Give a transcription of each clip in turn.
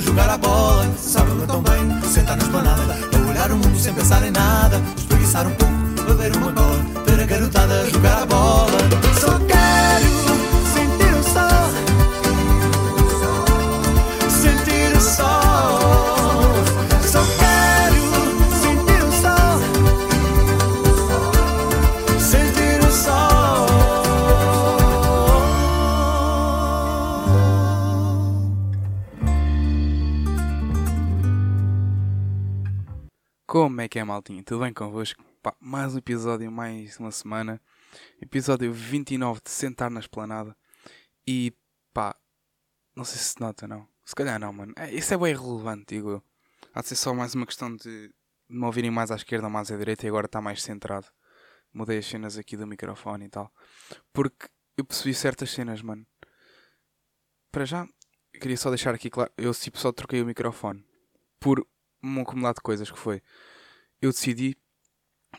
jogar a bola. Sábado tão bem, sentar na esplanada, olhar o mundo sem pensar em nada. Espreguiçar um pouco, maltinha? Tudo bem convosco? Pá, mais um episódio, mais uma semana. Episódio 29 de Sentar na Esplanada. E pá, não sei se se nota, não. Se calhar não, mano. É, isso é bem irrelevante, digo eu. Há de ser só mais uma questão de, me ouvirem mais à esquerda ou mais à direita e agora está mais centrado. Mudei as cenas aqui do microfone e tal. Porque eu percebi certas cenas, mano. Para já, queria só deixar aqui claro. Eu tipo, só troquei o microfone. Por um acumulado de coisas que foi. Eu decidi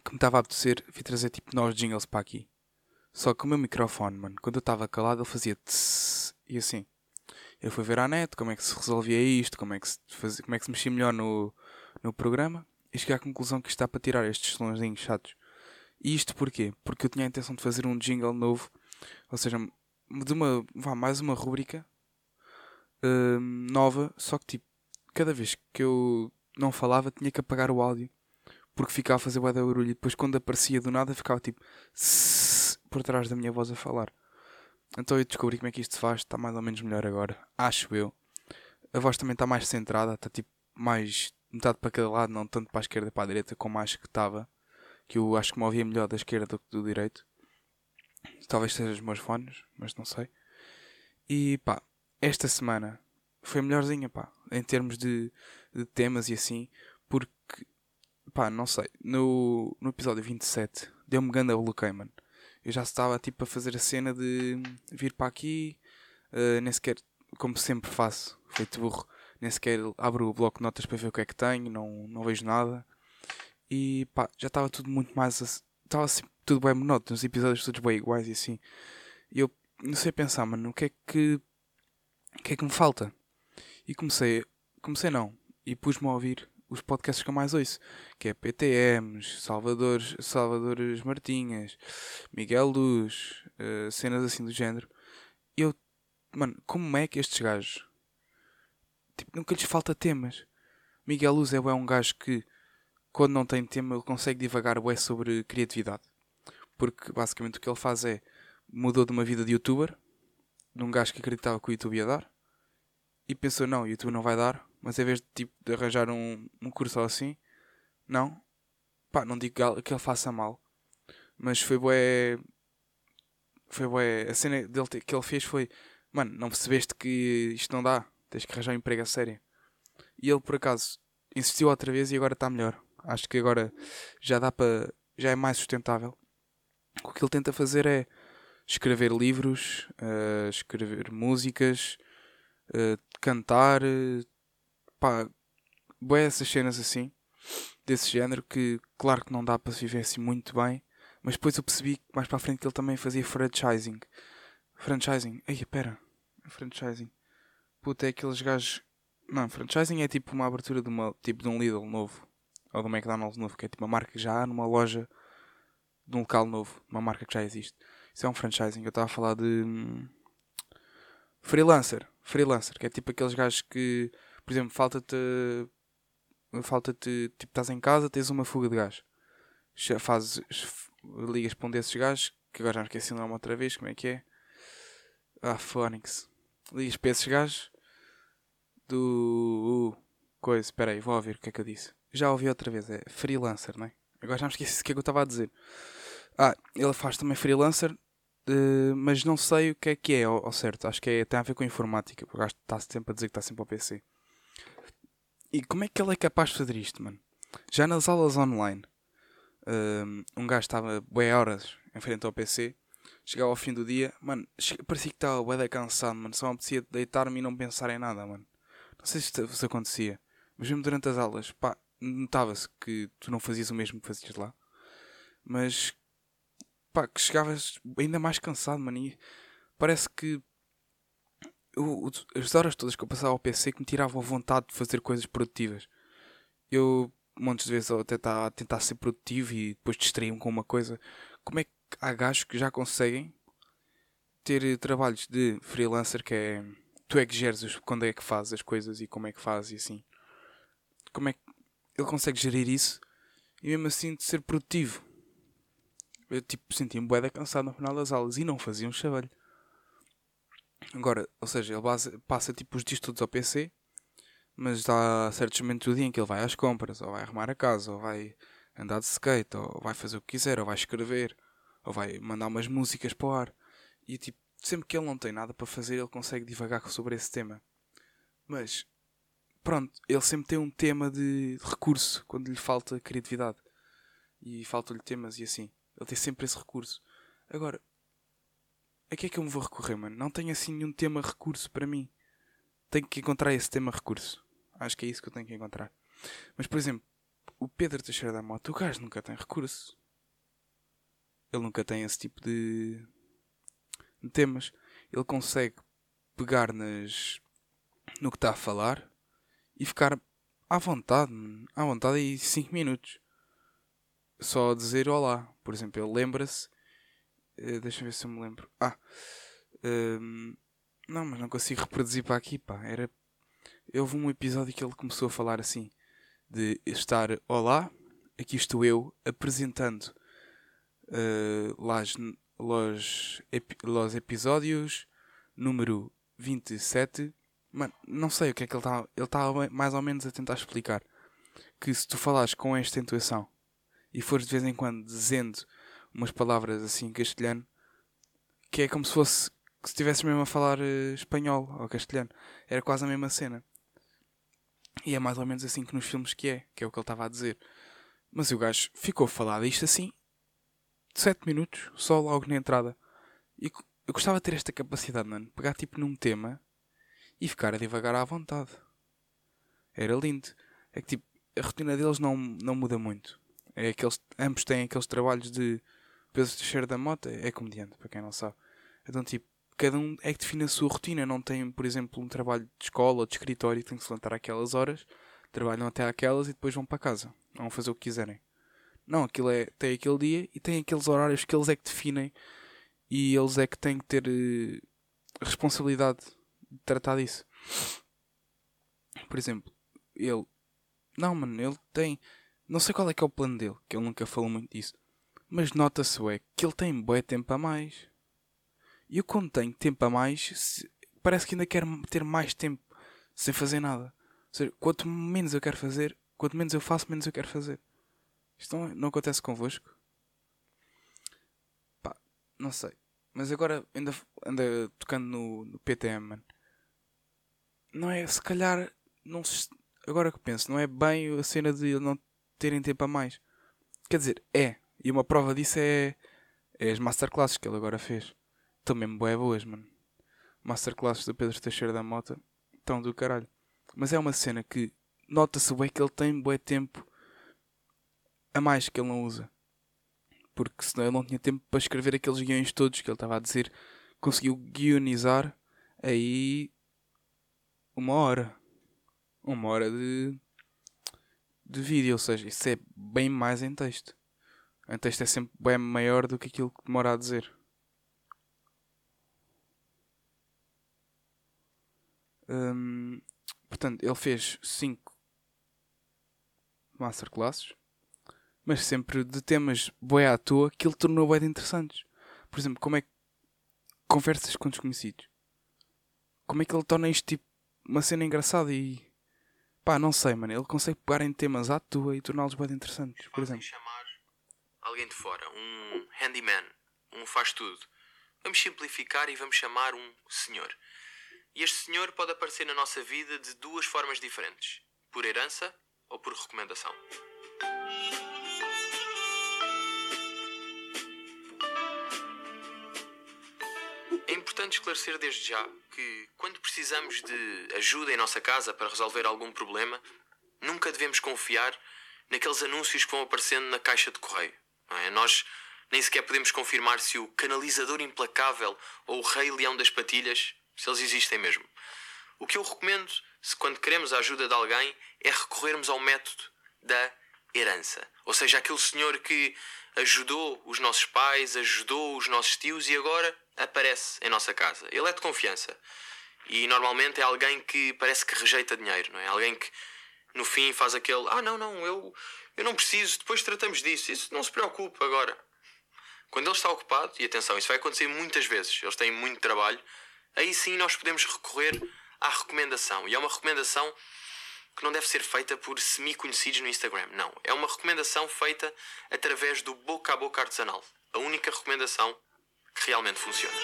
que me estava a apetecer vir trazer tipo novos jingles para aqui. Só que o meu microfone, mano, quando eu estava calado, ele fazia tss, e assim. Eu fui ver à net como é que se resolvia isto, como é que se, fazia, como é que se mexia melhor no, no programa e cheguei à conclusão que está para tirar estes sonzinhos chatos. E isto porquê? Porque eu tinha a intenção de fazer um jingle novo, ou seja, de uma, vá, mais uma rúbrica hum, nova, só que tipo, cada vez que eu não falava tinha que apagar o áudio porque ficava a fazer bué de barulho e depois quando aparecia do nada ficava tipo por trás da minha voz a falar. Então eu descobri como é que isto se faz, está mais ou menos melhor agora, acho eu. A voz também está mais centrada, está tipo mais metade para cada lado, não tanto para a esquerda e para a direita como acho que estava. Que eu acho que me ouvia melhor da esquerda do que do direito. Talvez sejam os meus fones, mas não sei. E pá, esta semana foi melhorzinha, pá, em termos de, de temas e assim, porque, pá, não sei, no, no episódio 27 deu-me ganda bloqueio, mano. Eu já estava tipo a fazer a cena de vir para aqui, eh, nem sequer, como sempre faço, feito burro, nem sequer abro o bloco de notas para ver o que é que tenho, não, não vejo nada. E pá, já estava tudo muito mais. Estava assim, tudo bem monótono, os episódios todos bem iguais e assim. E eu não sei pensar, mano, o que é que. O que é que me falta? E comecei. Comecei não. E pus-me a ouvir os podcasts que eu mais ouço. Que é PTMs, Salvador, Salvadores Martinhas, Miguel Luz, eh, cenas assim do género. Eu. Mano, como é que estes gajos. Tipo, nunca lhes falta temas. Miguel Luz é um gajo que quando não tem tema ele consegue divagar bué sobre criatividade. Porque basicamente o que ele faz é mudou de uma vida de youtuber, de um gajo que acreditava que o YouTube ia dar, e pensou, não, o YouTube não vai dar, mas em vez de, tipo, de arranjar um, um curso assim, não, pá, não digo que ele- faça mal, mas foi bué, foi bué, a cena dele que ele fez foi, mano, não percebeste que isto não dá, tens que arranjar um emprego a sério. E ele, por acaso, insistiu outra vez e agora está melhor. Acho que agora já dá para, já é mais sustentável. O que ele tenta fazer é escrever livros, eh, escrever músicas, eh, cantar, eh, pá, bué essas cenas assim, desse género, que claro que não dá para se viver assim muito bem, mas depois eu percebi mais para a frente que ele também fazia franchising. Franchising, ei, pera, franchising. Puta, é aqueles gajos. Não, franchising é tipo uma abertura de, uma, tipo de um Lidl novo, ou de um McDonald's novo, que é tipo uma marca que já há numa loja de um local novo, uma marca que já existe. Isso é um franchising. Eu estava a falar de. hum, Freelancer. Freelancer, que é tipo aqueles gajos que, por exemplo, falta-te. Falta-te. Tipo, estás em casa, tens uma fuga de gás. Fazes. Ligas para um desses gajos, que agora já me esqueci o nome outra vez, como é que é? Ah, Phonics. Ligas para esses gajos. Do. uh, coisa, espera aí, vou ouvir o que é que eu disse. Já ouvi outra vez, é freelancer, não é? Agora já me esqueci o que é que eu estava a dizer. Ah, ele faz também freelancer, eh, mas não sei o que é que é ao, ao certo. Acho que é, tem a ver com informática, porque o gajo está sempre a dizer que está sempre ao PC. E como é que ele é capaz de fazer isto, mano? Já nas aulas online, ehm, um gajo estava bué horas em frente ao PC, chegava ao fim do dia, mano, parecia que estava bué cansado, mano. Só me apetecia deitar-me e não pensar em nada, mano. Não sei se isto se acontecia, mas mesmo durante as aulas, pá, notava-se que tu não fazias o mesmo que fazias lá. Mas pá, que chegavas ainda mais cansado, mano. E parece que eu, as horas todas que eu passava ao PC que me tiravam a vontade de fazer coisas produtivas. Eu, montes de vezes, até estava a tentar ser produtivo e depois distraí-me com uma coisa. Como é que há gajos que já conseguem ter trabalhos de freelancer que é. Tu é que geres quando é que fazes as coisas e como é que fazes e assim. Como é que ele consegue gerir isso e mesmo assim de ser produtivo? Eu tipo sentia-me boeda cansado no final das aulas e não fazia um chavalho. Agora, ou seja, ele base, passa tipo os dias todos ao PC, mas há certos momentos do dia em que ele vai às compras, ou vai arrumar a casa, ou vai andar de skate, ou vai fazer o que quiser, ou vai escrever, ou vai mandar umas músicas para o ar. E tipo, sempre que ele não tem nada para fazer, ele consegue divagar sobre esse tema. Mas, pronto, ele sempre tem um tema de recurso quando lhe falta criatividade. E faltam-lhe temas e assim. Ele tem sempre esse recurso. Agora, a que é que eu me vou recorrer, mano? Não tenho assim nenhum tema recurso para mim. Tenho que encontrar esse tema recurso. Acho que é isso que eu tenho que encontrar. Mas, por exemplo, o Pedro Teixeira da Moto, o gajo nunca tem recurso. Ele nunca tem esse tipo de, de temas. Ele consegue pegar nas no que está a falar e ficar à vontade, à vontade aí 5 minutos. Só dizer olá. Por exemplo, ele lembra-se Uh, Deixa-me ver se eu me lembro. Ah! Uh, não, mas não consigo reproduzir para aqui, pá. Era... Houve um episódio que ele começou a falar assim: de estar Olá, aqui estou eu apresentando uh, los, los, epi, los episódios número 27. Mano, não sei o que é que ele está. Ele está mais ou menos a tentar explicar. Que se tu falares com esta intuação e fores de vez em quando dizendo umas palavras assim em castelhano que é como se fosse que se estivesse mesmo a falar uh, espanhol ou castelhano. Era quase a mesma cena. E é mais ou menos assim que nos filmes que é, que é o que ele estava a dizer. Mas o gajo ficou a falar disto assim, 7 minutos, só logo na entrada. E eu gostava de ter esta capacidade, mano. Pegar tipo num tema e ficar a divagar à vontade. Era lindo. É que tipo, a rotina deles não, não muda muito. É aqueles, ambos têm aqueles trabalhos de Pedro Teixeira da Mota é comediante, para quem não sabe. Então, tipo, cada um é que define a sua rotina. Não tem, por exemplo, um trabalho de escola ou de escritório que tem que se levantar àquelas horas, trabalham até àquelas e depois vão para casa. Vão fazer o que quiserem. Não, aquilo é, tem aquele dia e tem aqueles horários que eles é que definem e eles é que têm que ter uh, responsabilidade de tratar disso. Por exemplo, ele. Não, mano, ele tem. Não sei qual é que é o plano dele, que ele nunca falou muito disso. Mas nota-se é que ele tem bué tempo a mais. E eu quando tenho tempo a mais, parece que ainda quero ter mais tempo sem fazer nada. Ou seja, quanto menos eu quero fazer, quanto menos eu faço, menos eu quero fazer. Isto não, não acontece convosco? Pá, não sei. Mas agora ainda anda tocando no, no PTM, mano. Não é, se calhar, não se, agora que penso, não é bem a cena de não terem tempo a mais. Quer dizer, é, e uma prova disso é, é as masterclasses que ele agora fez. Estão mesmo boas, mano. Masterclasses do Pedro Teixeira da Mota. Estão do caralho. Mas é uma cena que nota-se bem que ele tem bué tempo a mais que ele não usa. Porque senão ele não tinha tempo para escrever aqueles guiões todos que ele estava a dizer. Conseguiu guionizar aí uma hora. Uma hora de, de vídeo, ou seja, isso é bem mais em texto. Em texto é sempre bem maior do que aquilo que demora a dizer. Hum, portanto, ele fez 5 masterclasses, mas sempre de temas boi à toa que ele tornou bem interessantes. Por exemplo, como é que conversas com desconhecidos? Como é que ele torna isto tipo uma cena engraçada e pá, não sei, mano. Ele consegue pegar em temas à toa e torná-los bem interessantes, por exemplo alguém de fora, um handyman, um faz tudo. Vamos simplificar e vamos chamar um senhor. E este senhor pode aparecer na nossa vida de duas formas diferentes: por herança ou por recomendação. É importante esclarecer desde já que, quando precisamos de ajuda em nossa casa para resolver algum problema, nunca devemos confiar naqueles anúncios que vão aparecendo na caixa de correio. É? Nós nem sequer podemos confirmar se o canalizador implacável ou o rei leão das patilhas se eles existem mesmo. O que eu recomendo, se quando queremos a ajuda de alguém, é recorrermos ao método da herança. Ou seja, aquele senhor que ajudou os nossos pais, ajudou os nossos tios e agora aparece em nossa casa. Ele é de confiança. E normalmente é alguém que parece que rejeita dinheiro, não é? Alguém que no fim faz aquele: Ah, não, não, eu, eu não preciso, depois tratamos disso. Isso não se preocupe agora. Quando ele está ocupado, e atenção, isso vai acontecer muitas vezes, eles têm muito trabalho, aí sim nós podemos recorrer à recomendação. E é uma recomendação que não deve ser feita por semi-conhecidos no Instagram. Não. É uma recomendação feita através do boca a boca artesanal. A única recomendação que realmente funciona.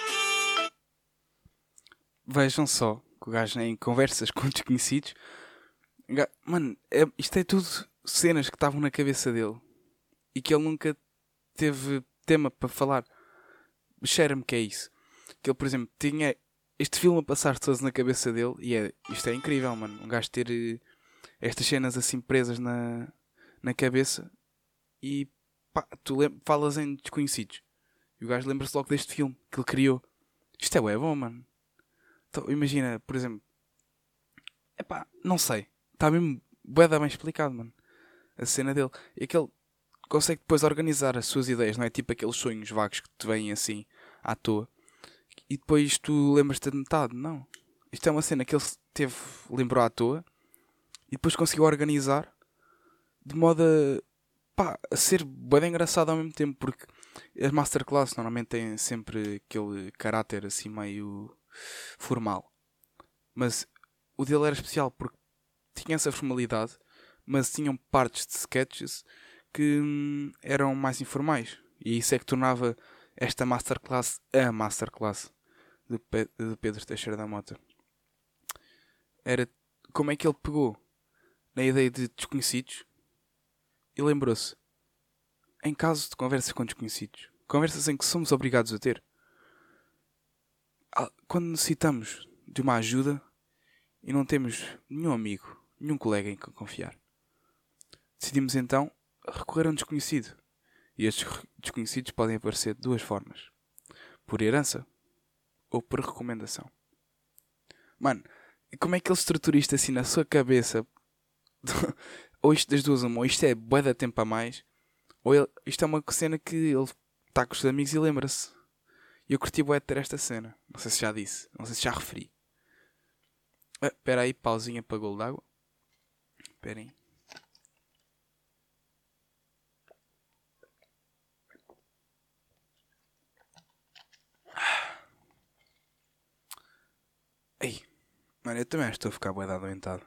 Vejam só que o gajo em conversas com desconhecidos. Mano, é- isto é tudo cenas que estavam na cabeça dele e que ele nunca teve tema para falar. Cheira-me que é isso. Que ele, por exemplo, tinha este filme a passar todos na cabeça dele e é, isto é incrível, mano. Um gajo ter eh, estas cenas assim presas na, na cabeça e pá, tu falas em desconhecidos. E o gajo lembra-se logo deste filme que ele criou. Isto é bué bom, mano. Então, imagina, por exemplo. Epá, não sei. Está mesmo bem explicado, mano. A cena dele. E aquele consegue depois organizar as suas ideias, não é? Tipo aqueles sonhos vagos que te vêm assim à toa. E depois tu lembras-te de metade. Não. Isto é uma cena que ele teve, lembrou à toa e depois conseguiu organizar de modo a, pá, a ser de engraçado ao mesmo tempo, porque as masterclass normalmente têm sempre aquele caráter assim meio formal. Mas o dele era especial porque tinha essa formalidade, mas tinham partes de sketches que hum, eram mais informais. E isso é que tornava esta masterclass a masterclass de, Pe- de Pedro Teixeira da Mota. Era como é que ele pegou na ideia de desconhecidos e lembrou-se em caso de conversas com desconhecidos, conversas em que somos obrigados a ter, quando necessitamos de uma ajuda e não temos nenhum amigo, nenhum colega em que confiar, decidimos então recorrer a um desconhecido. E estes desconhecidos podem aparecer de duas formas: por herança ou por recomendação. Mano, como é que ele estrutura isto assim na sua cabeça? ou isto das duas, uma, ou isto é bué de tempo a mais, ou ele- isto é uma cena que ele está com os seus amigos e lembra-se. E eu curti bué de ter esta cena. Não sei se já disse, não sei se já referi. Ah, Espera aí, pausinha para golo d'água. Espera Ei, mano, eu também estou a ficar de adoentado.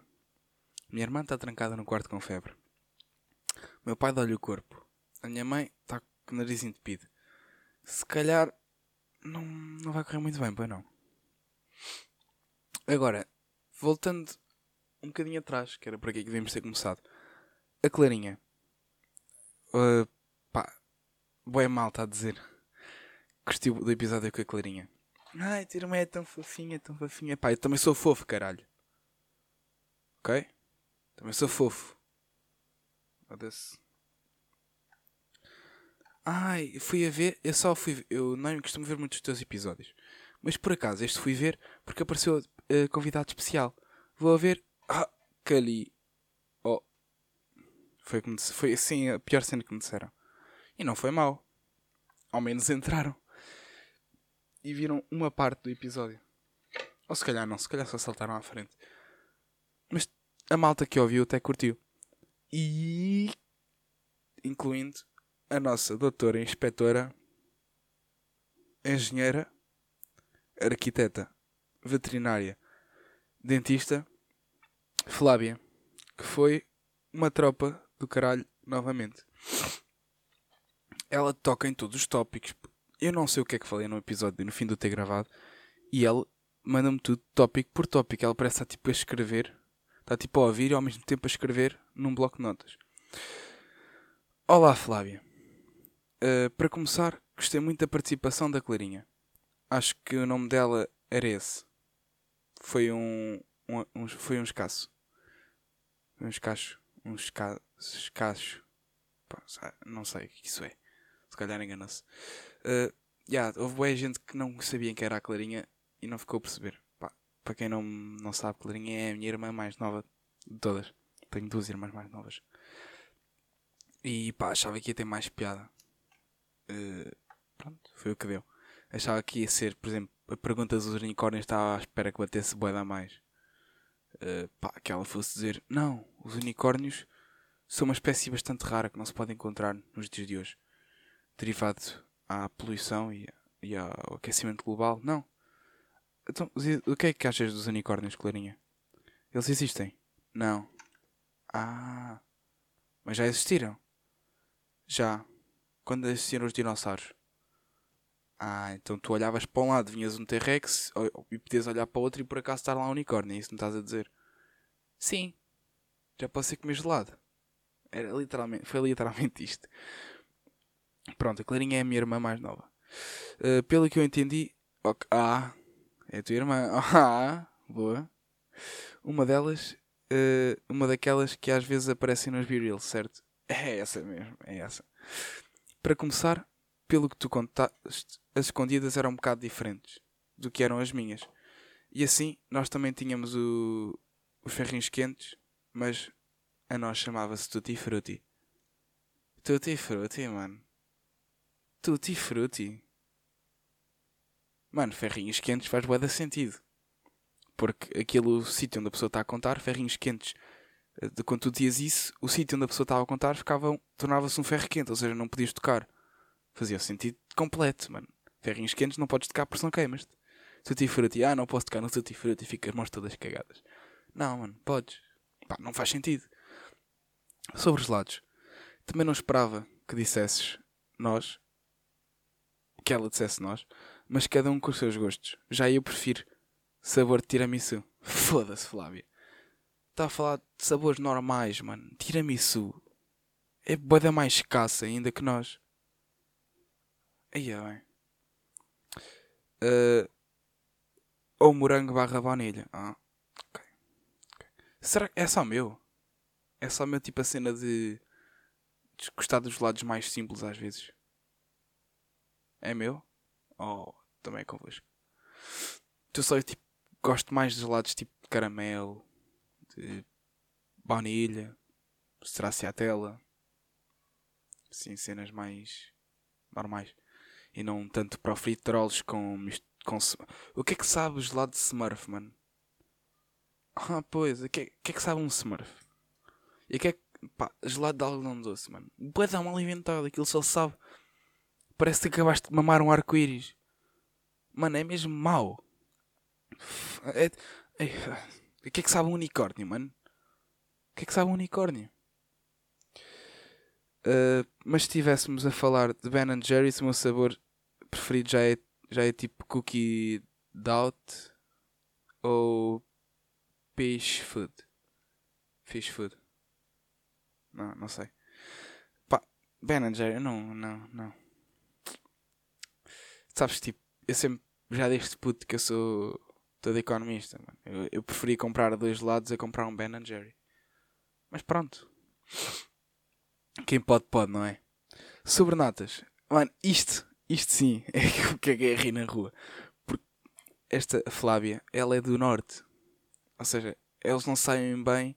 Minha irmã está trancada no quarto com febre. Meu pai dá-lhe o corpo. A minha mãe está com o nariz entupido. Se calhar não, não vai correr muito bem, pois não. Agora, voltando um bocadinho atrás, que era por aqui que devíamos ter começado. A Clarinha. Uh, pá, boé mal está a dizer. Gostiu do episódio com a Clarinha. Ai, tua irmã é tão fofinha, tão fofinha. Pá, eu também sou fofo, caralho. Ok? Também sou fofo. Foda-se. Ai, fui a ver. Eu só fui. Eu não costumo ver muitos dos teus episódios. Mas por acaso, este fui ver porque apareceu eh, convidado especial. Vou a ver. Ah, Cali. Oh. Foi, como, foi assim a pior cena que me disseram. E não foi mal. Ao menos entraram. E viram uma parte do episódio. Ou se calhar não, se calhar só saltaram à frente. Mas a malta que ouviu até curtiu. E. incluindo a nossa doutora inspetora, engenheira, arquiteta, veterinária, dentista, Flávia, que foi uma tropa do caralho novamente. Ela toca em todos os tópicos. Eu não sei o que é que falei no episódio, no fim do ter gravado, e ela manda-me tudo tópico por tópico. Ela parece estar tipo a escrever, está tipo a ouvir e ao mesmo tempo a escrever num bloco de notas. Olá, Flávia. Uh, para começar, gostei muito da participação da Clarinha. Acho que o nome dela era esse. Foi um, um, um- foi um escasso. Um escacho. Um esca, escacho. Pá, não sei o que isso é. Se calhar engana-se. Uh, yeah, houve boa gente que não sabia que era a Clarinha e não ficou a perceber. Para quem não, não sabe, Clarinha é a minha irmã mais nova de todas. Tenho duas irmãs mais novas. E pá, achava que ia ter mais piada. Eh, pronto, foi o que deu. Achava que ia ser, por exemplo, a pergunta dos unicórnios estava à espera que batesse boeda a mais. Eh, pá, que ela fosse dizer: Não, os unicórnios são uma espécie bastante rara que não se pode encontrar nos dias de hoje. Derivado à poluição e, e ao aquecimento global. Não. Então, o que é que achas dos unicórnios, Clarinha? Eles existem? Não. Ah. Mas já existiram? Já. Quando existiram os dinossauros? Ah, então tu olhavas para um lado, vinhas um T-Rex e podias olhar para o outro e por acaso estar lá um unicórnio, é isso que me estás a dizer? Sim. Já posso ser comer gelado. Era literalmente, foi literalmente isto. Pronto, a Clarinha é a minha irmã mais nova. Uh, pelo que eu entendi. Okay, ah, é a tua irmã. Ah, boa. Uma delas, uh, uma daquelas que às vezes aparecem nos B-Reels, certo? É essa mesmo, é essa. Para começar, pelo que tu contaste, as escondidas eram um bocado diferentes do que eram as minhas. E assim, nós também tínhamos o, os ferrinhos quentes, mas a nós chamava-se Tutti Frutti. Tutti Frutti, mano. Tutti Frutti. Mano, ferrinhos quentes faz bué sentido. Porque aquele sítio onde a pessoa está a contar, ferrinhos quentes, eh, de quando tu dizias isso, o sítio onde a pessoa estava a contar ficava, tornava-se um ferro quente, ou seja, não podias tocar. Fazia sentido completo, mano. Ferrinhos quentes não podes tocar porque não queimas-te. Tutti Frutti, ah, não posso tocar no Tutti Frutti e fica as mãos todas cagadas. Não, mano, podes. Pá, não faz sentido. Sobre os lados, também não esperava que dissesses nós, que ela dissesse nós, mas cada um com os seus gostos. Já eu prefiro sabor de tiramisu. Foda-se, Flávia. Está a falar de sabores normais, mano. Tiramisu. É boeda mais escassa ainda que nós. Aí é bem. Uh, ou morango barra baunilha. Ah, ok. Será que é só meu? É só meu tipo a cena de gostar dos lados mais simples às vezes. É meu? Ou também é convosco? Tu só tipo, gosto mais dos lados tipo de caramelo, de baunilha, stracciatella. Sim, cenas mais normais. E não tanto para fritoles com, com. O que é que sabe o gelado de Smurf, mano? Ah, pois, o que, é, que é que sabe um Smurf? E o que é que. Pá, gelado de algodão doce, mano. Bué dar mal inventado, aquilo só sabe. Parece que acabaste de mamar um arco-íris. Mano, é mesmo mau. É, é, o que é que sabe um unicórnio, mano? O que é que sabe um unicórnio? Uh, mas se estivéssemos a falar de Ben Jerry's, o meu sabor preferido já é, já é tipo cookie doubt ou fish food. Fish food. Não, não sei. Pá, Ben Jerry, não, não, não. Sabes, tipo, eu sempre, já deste puto que eu sou todo economista, mano. Eu, eu preferi comprar dois lados a comprar um Ben Jerry. Mas pronto. Quem pode, pode, não é? Sobre natas. Mano, isto, isto sim, é o que é que é rir na rua. Porque esta Flávia, ela é do norte. Ou seja, eles não sabem bem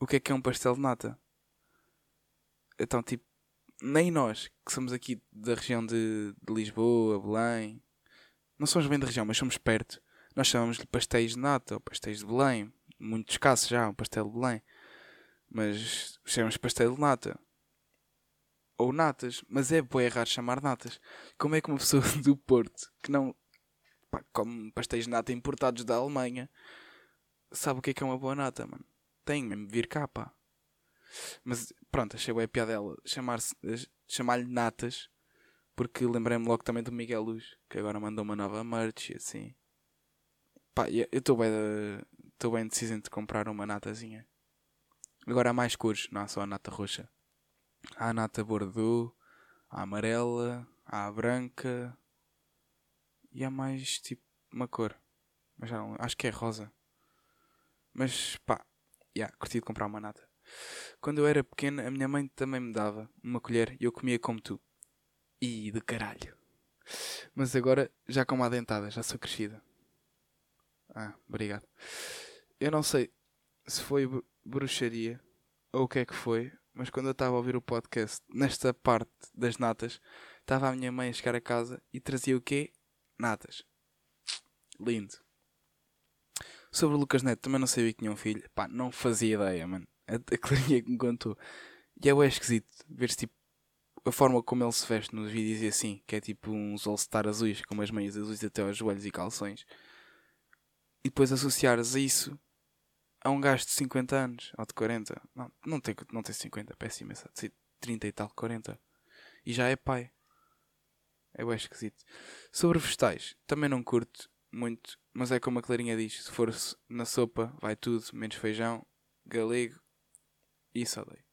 o que é que é um pastel de nata. Então, tipo, nem nós, que somos aqui da região de, de Lisboa, Belém, não somos bem da região, mas somos perto. Nós chamamos-lhe pastéis de nata ou pastéis de Belém. Muito escasso já, um pastel de Belém. Mas chamamos pastel de nata. Ou natas. Mas é bem raro chamar natas. Como é que uma pessoa do Porto, que não pá, come pastéis de nata importados da Alemanha, sabe o que é que é uma boa nata, mano? Tem mesmo vir cá, pá. Mas pronto, achei bem a piada dela chamar-lhe natas porque lembrei-me logo também do Miguel Luz, que agora mandou uma nova merch e assim. Pá, eu estou bem, estou bem decidido de comprar uma natazinha. Agora há mais cores, não há só a nata roxa. Há a nata bordeaux, a amarela, há a branca e há mais tipo uma cor. Mas já não, acho que é rosa. Mas pá, yeah, curti de comprar uma nata. Quando eu era pequeno, a minha mãe também me dava uma colher e eu comia como tu. E de caralho. Mas agora já como a dentada, já sou crescida. Ah, obrigado. Eu não sei se foi br- bruxaria ou o que é que foi, mas quando eu estava a ouvir o podcast, nesta parte das natas, estava a minha mãe a chegar a casa e trazia o quê? Natas. Lindo. Sobre o Lucas Neto, também não sabia que tinha um filho. Pá, não fazia ideia, mano. A, a Clarinha que me contou. E é bué esquisito ver-se tipo a forma como ele se veste nos vídeos e assim, que é tipo uns all-star azuis com umas meias azuis até aos joelhos e calções. E depois associares a isso a um gajo de 50 anos ou de 40. Não, não tem, não tem 50, péssimo, essa, de 30 e tal, 40. E já é pai. É bem esquisito. Sobre vegetais, também não curto muito, mas é como a Clarinha diz: se for na sopa, vai tudo, menos feijão, galego isso odeio.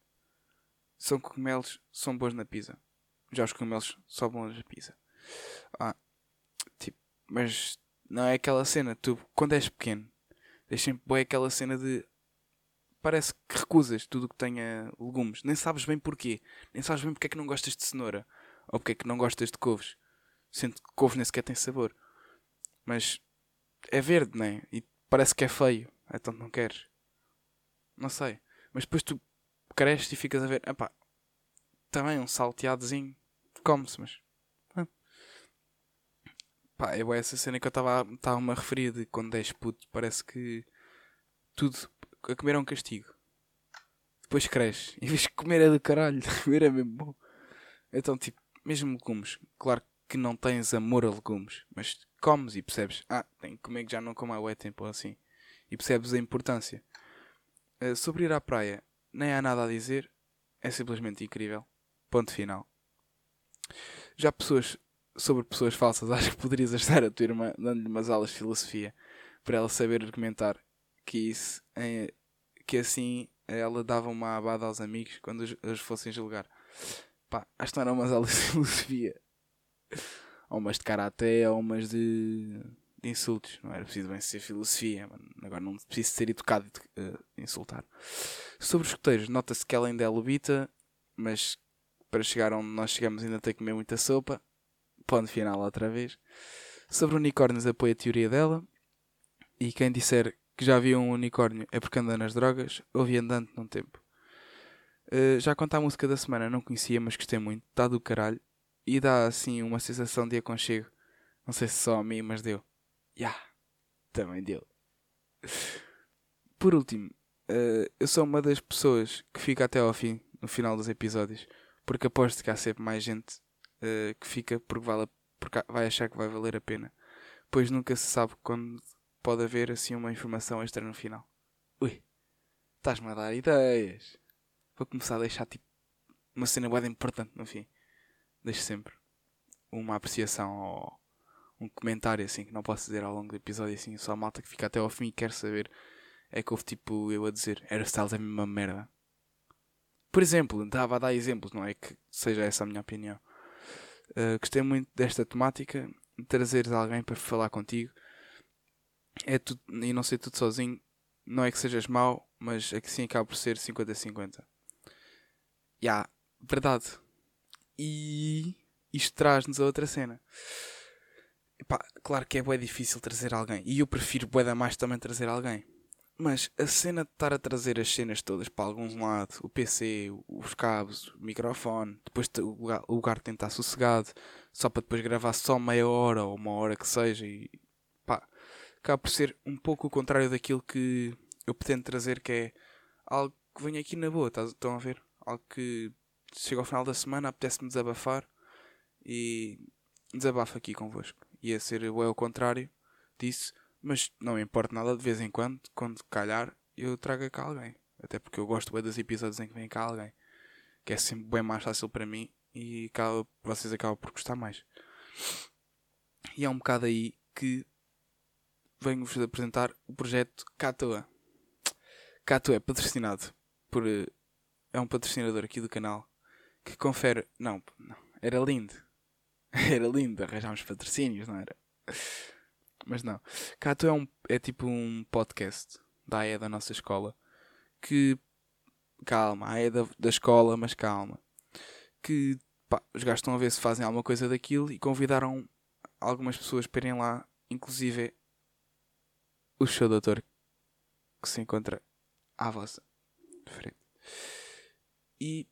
São cogumelos, são bons na pizza. Já os cogumelos são bons na pizza. Ah, tipo, mas não é aquela cena, tu, quando és pequeno, tens sempre bem aquela cena de. Parece que recusas tudo o que tenha legumes. Nem sabes bem porquê. Nem sabes bem porque é que não gostas de cenoura. Ou porque é que não gostas de couves. Sendo que couves nem sequer tem sabor. Mas é verde, né? E parece que é feio. Então não queres. Não sei. Mas depois tu cresces e ficas a ver. Epá, também um salteadozinho. Come-se, mas. Pá, é essa cena que eu estava-me a referir de quando és puto. Parece que tudo a comer é um castigo. Depois cresce. E vês que comer é do caralho. comer é mesmo bom. Então, tipo, mesmo legumes. Claro que não tens amor a legumes. Mas comes e percebes. Ah, tenho que comer que já não como há bué tempo assim. E percebes a importância. Uh, sobre ir à praia, nem há nada a dizer. É simplesmente incrível. Ponto final. Já pessoas sobre pessoas falsas, acho que poderias ajudar a tua irmã dando-lhe umas aulas de filosofia para ela saber argumentar que isso eh, que assim ela dava uma abada aos amigos quando os, os fossem julgar. Pá, acho que não eram umas aulas de filosofia. Ou umas de karaté ou umas de, de insultos. Não era preciso bem ser filosofia, mano. Agora não preciso ser educado de uh, insultar. Sobre os escuteiros, nota-se que ela ainda é lobita, mas para chegar onde nós chegamos ainda tem que comer muita sopa. Ponto final outra vez. Sobre unicórnios apoio a teoria dela. E quem disser que já viu um unicórnio é porque anda nas drogas, ouvi andante num tempo. Uh, já quanto à música da semana, não conhecia, mas gostei muito. Está do caralho. E dá assim uma sensação de aconchego. Não sei se só a mim, mas deu. Yeah, também deu. Por último, uh, eu sou uma das pessoas que fica até ao fim, no final dos episódios, porque aposto que há sempre mais gente uh, que fica porque, vale, porque vai achar que vai valer a pena. Pois nunca se sabe quando pode haver assim uma informação extra no final. Ui, estás-me a dar ideias. Vou começar a deixar tipo uma cena boa importante no fim. Deixo sempre uma apreciação ou um comentário assim que não posso dizer ao longo do episódio assim, só a malta que fica até ao fim e quer saber é que houve tipo eu a dizer Aerostyles é mesmo uma merda. Por exemplo, dava a dar exemplos, não é que seja essa a minha opinião. Uh, gostei muito desta temática, trazeres alguém para falar contigo. É tudo, e não ser tudo sozinho, não é que sejas mau, mas é que sim acaba por ser 50-50. Já, yeah, verdade. E isto traz-nos a outra cena. Epá, claro que é bem difícil trazer alguém. E eu prefiro bué da mais também trazer alguém. Mas a cena de estar a trazer as cenas todas para algum lado, o PC, os cabos, o microfone, depois o lugar tem que estar sossegado, só para depois gravar só meia hora ou uma hora que seja e pá, acaba por ser um pouco o contrário daquilo que eu pretendo trazer, que é algo que vem aqui na boa, estão a ver? Algo que chega ao final da semana, apetece-me desabafar e desabafo aqui convosco. Ia ser o o contrário disso, mas não me importa nada de vez em quando, quando calhar, eu trago cá alguém. Até porque eu gosto bem dos episódios em que vem cá alguém. Que é sempre bem mais fácil para mim e acaba, vocês acabam por gostar mais. E é um bocado aí que venho-vos apresentar o projeto Catoa. Catoa é patrocinado por. É um patrocinador aqui do canal que confere. Não, não era lindo. Era lindo, arranjámos patrocínios, não era? Mas não. Cato é, um, é tipo um podcast da AE da nossa escola que. Calma, a AE da, da escola, mas calma. Que pá, os gajos estão a ver se fazem alguma coisa daquilo e convidaram algumas pessoas para irem lá, inclusive o show doutor que se encontra à vossa frente. E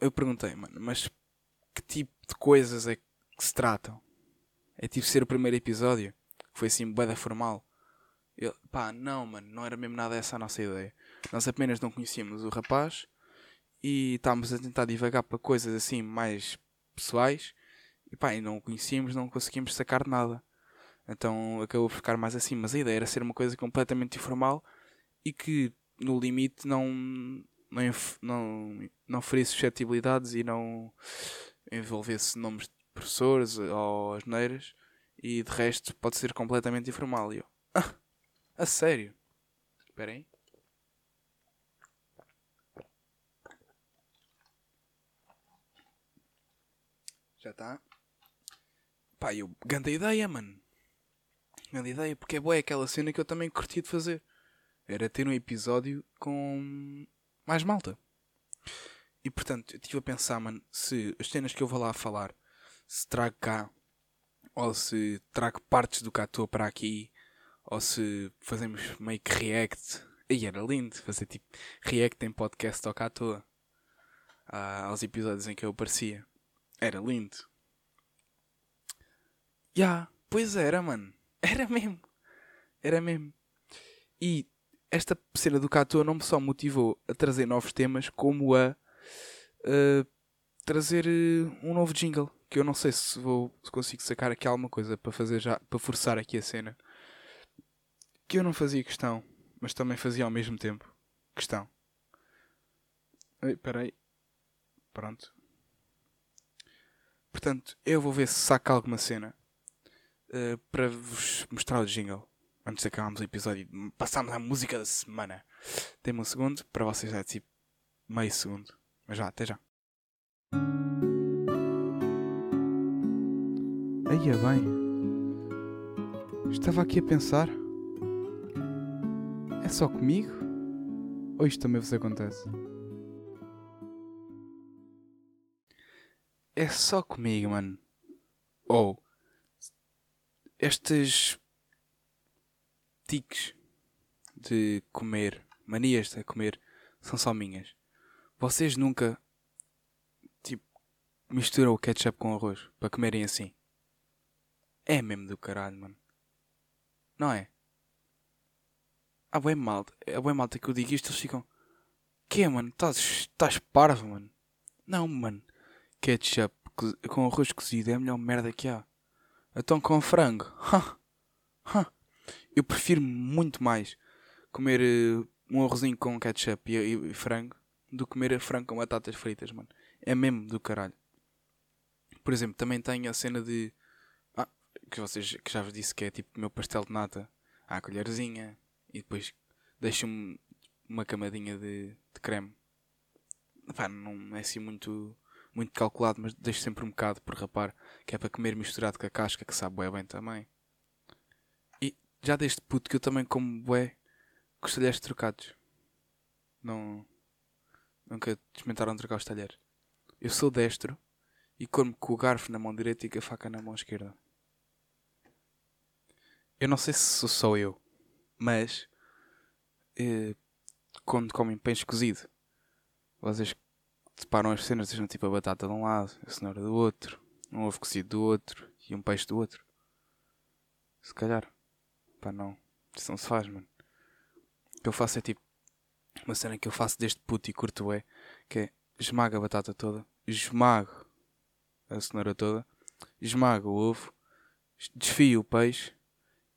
eu perguntei, mano, mas que tipo de coisas é que se tratam? É tipo ser o primeiro episódio? Foi assim, bué da formal? Ele, pá, não, mano, não era mesmo nada essa a nossa ideia. Nós apenas não conhecíamos o rapaz e estávamos a tentar divagar para coisas assim mais pessoais e pá, e não o conhecíamos, não conseguimos sacar nada. Então acabou por ficar mais assim. Mas a ideia era ser uma coisa completamente informal e que no limite não, não, não, não ferisse suscetibilidades e não envolvesse nomes de professores ou asneiras. E de resto pode ser completamente informal. E eu, ah, a sério? Espera aí. Já está. Pá, eu, grande ideia, mano. Grande ideia, porque é boa aquela cena que eu também curti de fazer. Era ter um episódio com mais malta. E portanto, eu estive a pensar, mano, se as cenas que eu vou lá falar, se trago cá, ou se trago partes do Catua para aqui, ou se fazemos meio que react. Aí era lindo fazer tipo react em podcast ao Catua. Aos episódios em que eu aparecia. Era lindo. Ya, pois era, mano. Era mesmo. Era mesmo. E esta cena do Catua não me só motivou a trazer novos temas, como a eh, trazer eh, um novo jingle. Que eu não sei se vou se consigo sacar aqui alguma coisa para fazer já, para forçar aqui a cena. Que eu não fazia questão, mas também fazia ao mesmo tempo questão. Espera aí. Pronto. Portanto, eu vou ver se saco alguma cena eh, para vos mostrar o jingle. Antes de acabarmos o episódio, passámos à música da semana. Tem-me um segundo, para vocês é tipo meio segundo. Mas já, até já. Aí é bem. Estava aqui a pensar. É só comigo? Ou isto também vos acontece? É só comigo, mano. Ou estes tiques de comer, manias de comer, são só minhas. Vocês nunca tipo misturam o ketchup com arroz para comerem assim. É mesmo do caralho, mano. Não é? Há bem malta, é bem malta que eu digo isto, eles ficam. Que mano? Estás parvo, mano? Não, mano. Ketchup co- com arroz cozido é a melhor merda que há. Então com frango. Ha! Ha! Eu prefiro muito mais comer eh, um arrozinho com ketchup e, e- e frango do que comer frango com batatas fritas, mano. É mesmo do caralho. Por exemplo, também tenho a cena de. Ah, que vocês que já vos disse que é tipo o meu pastel de nata à colherzinha e depois deixo um- uma camadinha de, de creme. Pá, não é assim muito, muito calculado, mas deixo sempre um bocado por rapar, que é para comer misturado com a casca, que sabe bué bem também. E já deste puto que eu também como bué com os talheres trocados. Não. Nunca experimentaram trocar os talheres. Eu sou destro e como com o garfo na mão direita e com a faca na mão esquerda. Eu não sei se sou só eu, mas eh, quando comem peixe cozido, vocês separam as cenas, deixam tipo a batata de um lado, a cenoura do outro, um ovo cozido do outro e um peixe do outro. Se calhar. Pá, não. Isso não se faz, mano. O que eu faço é tipo. Uma cena que eu faço deste puto e curto é que é esmago a batata toda, esmago a cenoura toda, esmago o ovo, desfio o peixe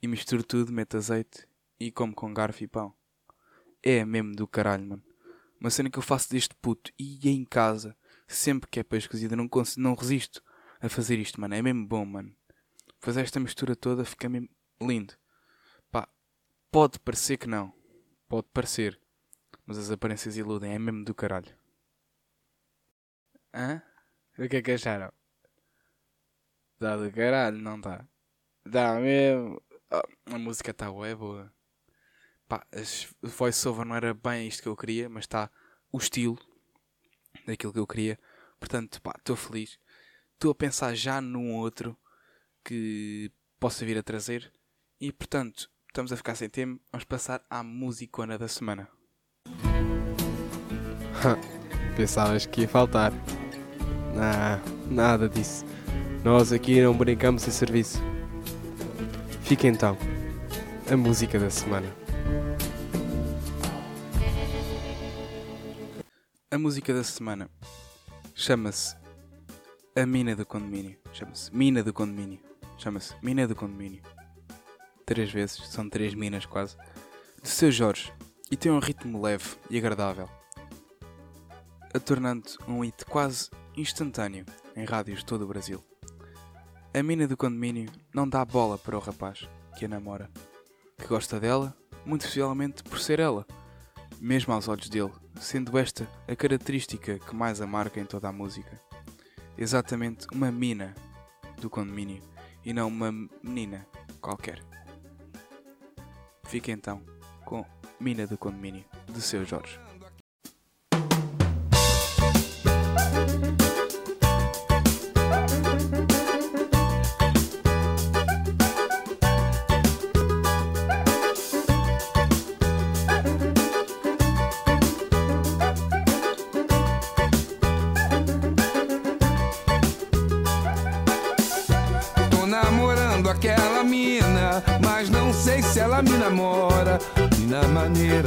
e misturo tudo, meto azeite e como com garfo e pão. É mesmo do caralho, mano. Uma cena que eu faço deste puto e em casa, sempre que é peixe cozido, não, consigo, não resisto a fazer isto, mano. É mesmo bom, mano. Fazer esta mistura toda fica mesmo lindo. Pá, pode parecer que não. Pode parecer. Mas as aparências iludem. É mesmo do caralho. Hã? O que é que acharam? Dá do caralho, não dá? Dá mesmo. Ah, a música está boa. Pá, o voice-over não era bem isto que eu queria, mas está o estilo daquilo que eu queria. Portanto, pá, estou feliz. Estou a pensar já num outro que possa vir a trazer. E portanto, estamos a ficar sem tempo, vamos passar à musicona da semana. Pensavas que ia faltar. Não, nada disso. Nós aqui não brincamos em serviço. Fica então a música da semana. A música da semana chama-se A Mina do Condomínio. Chama-se Mina do Condomínio. Chama-se Mina do Condomínio. Três vezes, são três minas quase. De seu Jorge. E tem um ritmo leve e agradável. Tornando um hit quase instantâneo em rádios de todo o Brasil. A mina do condomínio não dá bola para o rapaz que a namora, que gosta dela, muito possivelmente por ser ela, mesmo aos olhos dele, sendo esta a característica que mais a marca em toda a música. Exatamente uma mina do condomínio e não uma menina qualquer. Fica então com Mina do Condomínio de seu Jorge.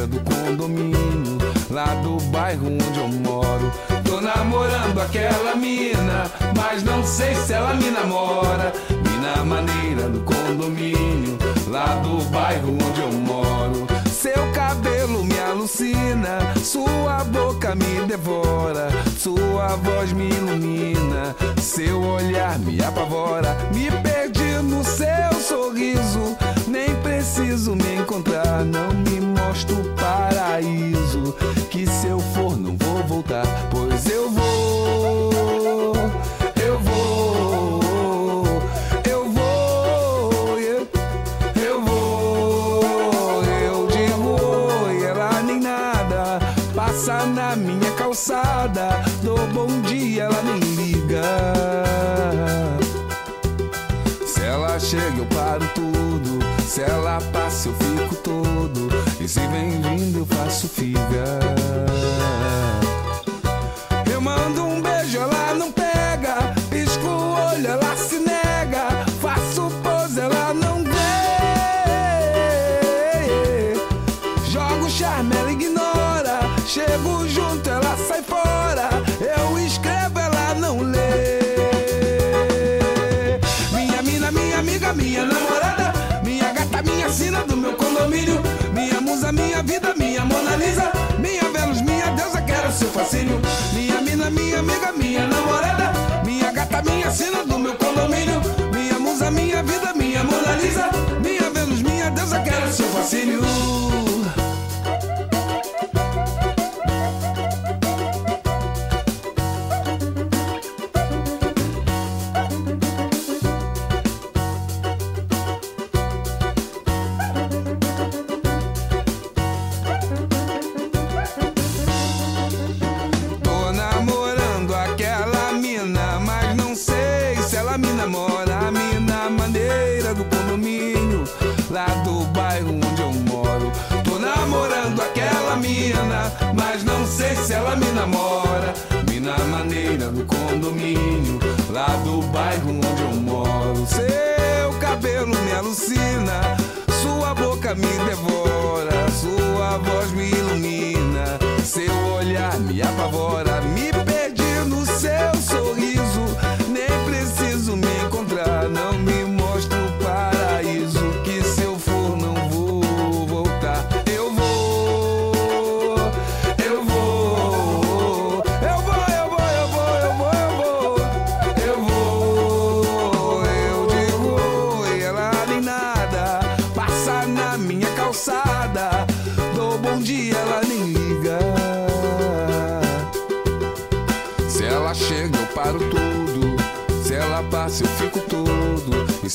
Do condomínio, lá do bairro onde eu moro. Namorando aquela mina, mas não sei se ela me namora. E na maneira do condomínio, lá do bairro onde eu moro. Seu cabelo me alucina, sua boca me devora, sua voz me ilumina, seu olhar me apavora. Me perdi no seu sorriso, nem preciso me encontrar, não me mostra o paraíso. Que se eu for, não vou voltar, pois eu vou, eu vou, eu vou, eu eu vou, eu digo oi, ela nem nada. Passa na minha calçada, dou bom dia, ela nem paro tudo. Se ela passa, eu fico todo. E se vem vindo, eu faço figa. Minha mina, minha amiga, minha namorada. Minha gata, minha sina do meu condomínio. Minha musa, minha vida, minha Mona Lisa. Minha Vênus, minha deusa, quero seu fascínio.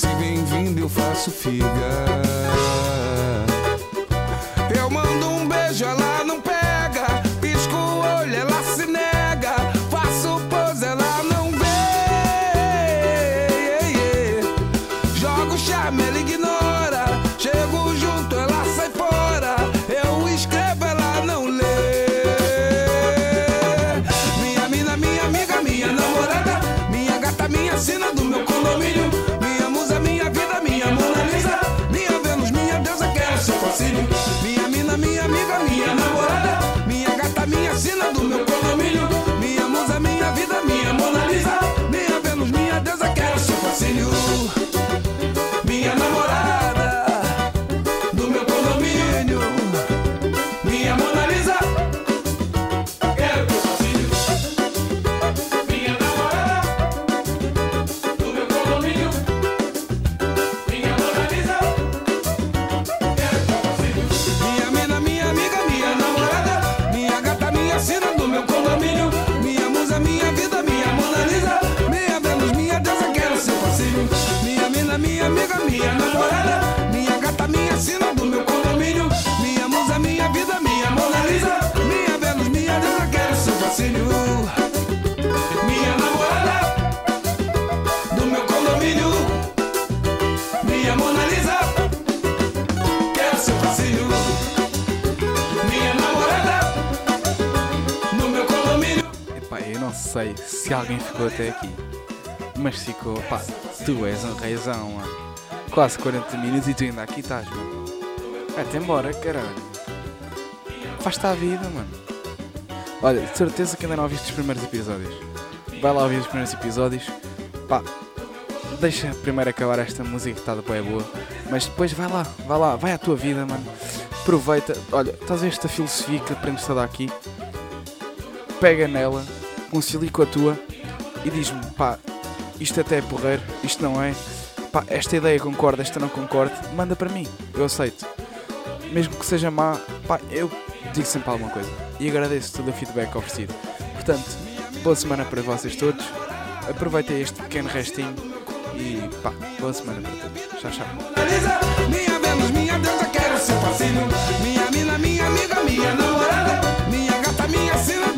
Se vem vindo, eu faço figa. Tu és um reizão, mano. Quase 40 minutos e tu ainda aqui estás, mano. Vai-te embora, caralho. Faz-te à vida, mano. Olha, de certeza que ainda não ouviste os primeiros episódios. Vai lá ouvir os primeiros episódios. Pá, deixa primeiro acabar esta música que está de boa boa. Mas depois vai lá, vai lá, vai à tua vida, mano. Aproveita. Olha, estás a esta filosofia que aprendes toda aqui? Pega nela, concilia com a tua e diz-me, pá, isto é até é porreiro, isto não é, pá, esta ideia concorda, esta não concorda, manda para mim, eu aceito. Mesmo que seja má, pá, eu digo sempre alguma coisa e agradeço todo o feedback oferecido. Portanto, boa semana para vocês todos, aproveitei este pequeno restinho e pá, boa semana para todos. Tchau, tchau. Minha minha deusa, quero. Minha mina, minha amiga, minha namorada, minha gata, minha sina.